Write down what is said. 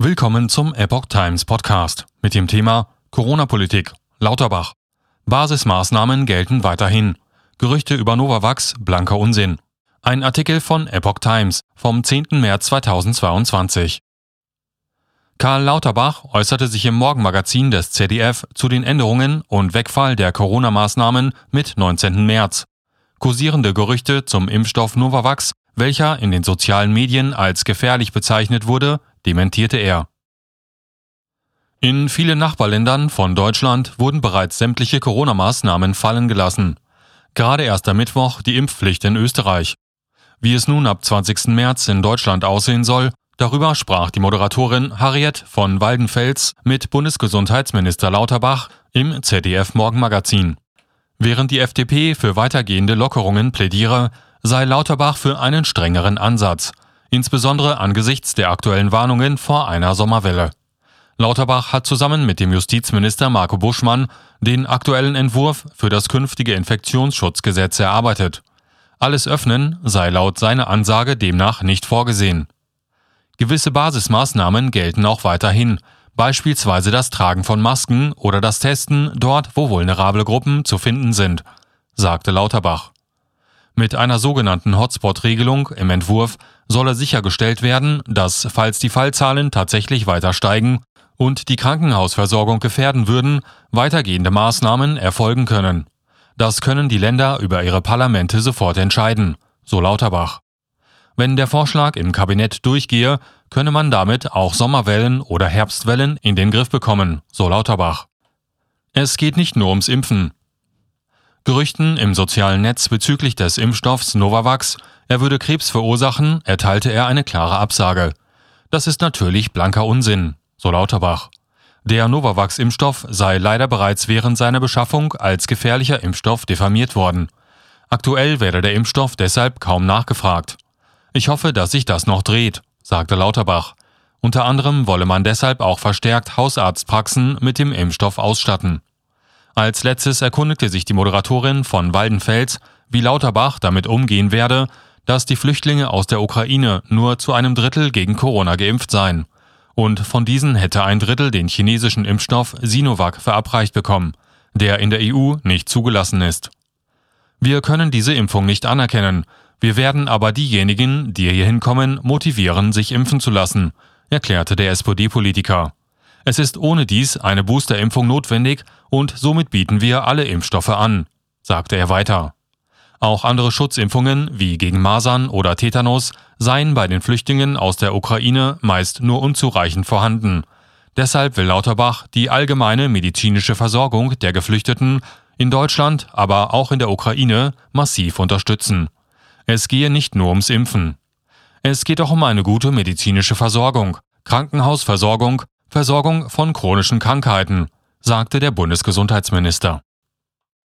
Willkommen zum Epoch Times Podcast mit dem Thema Corona-Politik. Lauterbach. Basismaßnahmen gelten weiterhin. Gerüchte über Novavax blanker Unsinn. Ein Artikel von Epoch Times vom 10. März 2022. Karl Lauterbach äußerte sich im Morgenmagazin des ZDF zu den Änderungen und Wegfall der Corona-Maßnahmen mit 19. März. Kursierende Gerüchte zum Impfstoff Novavax, welcher in den sozialen Medien als gefährlich bezeichnet wurde, dementierte er. In vielen Nachbarländern von Deutschland wurden bereits sämtliche Corona-Maßnahmen fallen gelassen. Gerade erst am Mittwoch die Impfpflicht in Österreich. Wie es nun ab 20. März in Deutschland aussehen soll, Darüber sprach die Moderatorin Harriet von Waldenfels mit Bundesgesundheitsminister Lauterbach im ZDF Morgenmagazin. Während die FDP für weitergehende Lockerungen plädiere, sei Lauterbach für einen strengeren Ansatz, insbesondere angesichts der aktuellen Warnungen vor einer Sommerwelle. Lauterbach hat zusammen mit dem Justizminister Marco Buschmann den aktuellen Entwurf für das künftige Infektionsschutzgesetz erarbeitet. Alles öffnen sei laut seiner Ansage demnach nicht vorgesehen. Gewisse Basismaßnahmen gelten auch weiterhin, beispielsweise das Tragen von Masken oder das Testen dort, wo vulnerable Gruppen zu finden sind, sagte Lauterbach. Mit einer sogenannten Hotspot-Regelung im Entwurf solle sichergestellt werden, dass, falls die Fallzahlen tatsächlich weiter steigen und die Krankenhausversorgung gefährden würden, weitergehende Maßnahmen erfolgen können. Das können die Länder über ihre Parlamente sofort entscheiden, so Lauterbach. Wenn der Vorschlag im Kabinett durchgehe, könne man damit auch Sommerwellen oder Herbstwellen in den Griff bekommen, so Lauterbach. Es geht nicht nur ums Impfen. Gerüchten im sozialen Netz bezüglich des Impfstoffs Novavax, er würde Krebs verursachen, erteilte er eine klare Absage. Das ist natürlich blanker Unsinn, so Lauterbach. Der Novavax-Impfstoff sei leider bereits während seiner Beschaffung als gefährlicher Impfstoff diffamiert worden. Aktuell werde der Impfstoff deshalb kaum nachgefragt. Ich hoffe, dass sich das noch dreht, sagte Lauterbach. Unter anderem wolle man deshalb auch verstärkt Hausarztpraxen mit dem Impfstoff ausstatten. Als letztes erkundigte sich die Moderatorin von Waldenfels, wie Lauterbach damit umgehen werde, dass die Flüchtlinge aus der Ukraine nur zu einem Drittel gegen Corona geimpft seien. Und von diesen hätte ein Drittel den chinesischen Impfstoff Sinovac verabreicht bekommen, der in der EU nicht zugelassen ist. Wir können diese Impfung nicht anerkennen, wir werden aber diejenigen, die hier hinkommen, motivieren, sich impfen zu lassen, erklärte der SPD-Politiker. Es ist ohne dies eine Boosterimpfung notwendig und somit bieten wir alle Impfstoffe an, sagte er weiter. Auch andere Schutzimpfungen wie gegen Masern oder Tetanus seien bei den Flüchtlingen aus der Ukraine meist nur unzureichend vorhanden. Deshalb will Lauterbach die allgemeine medizinische Versorgung der Geflüchteten in Deutschland, aber auch in der Ukraine massiv unterstützen. Es gehe nicht nur ums Impfen. Es geht auch um eine gute medizinische Versorgung, Krankenhausversorgung, Versorgung von chronischen Krankheiten, sagte der Bundesgesundheitsminister.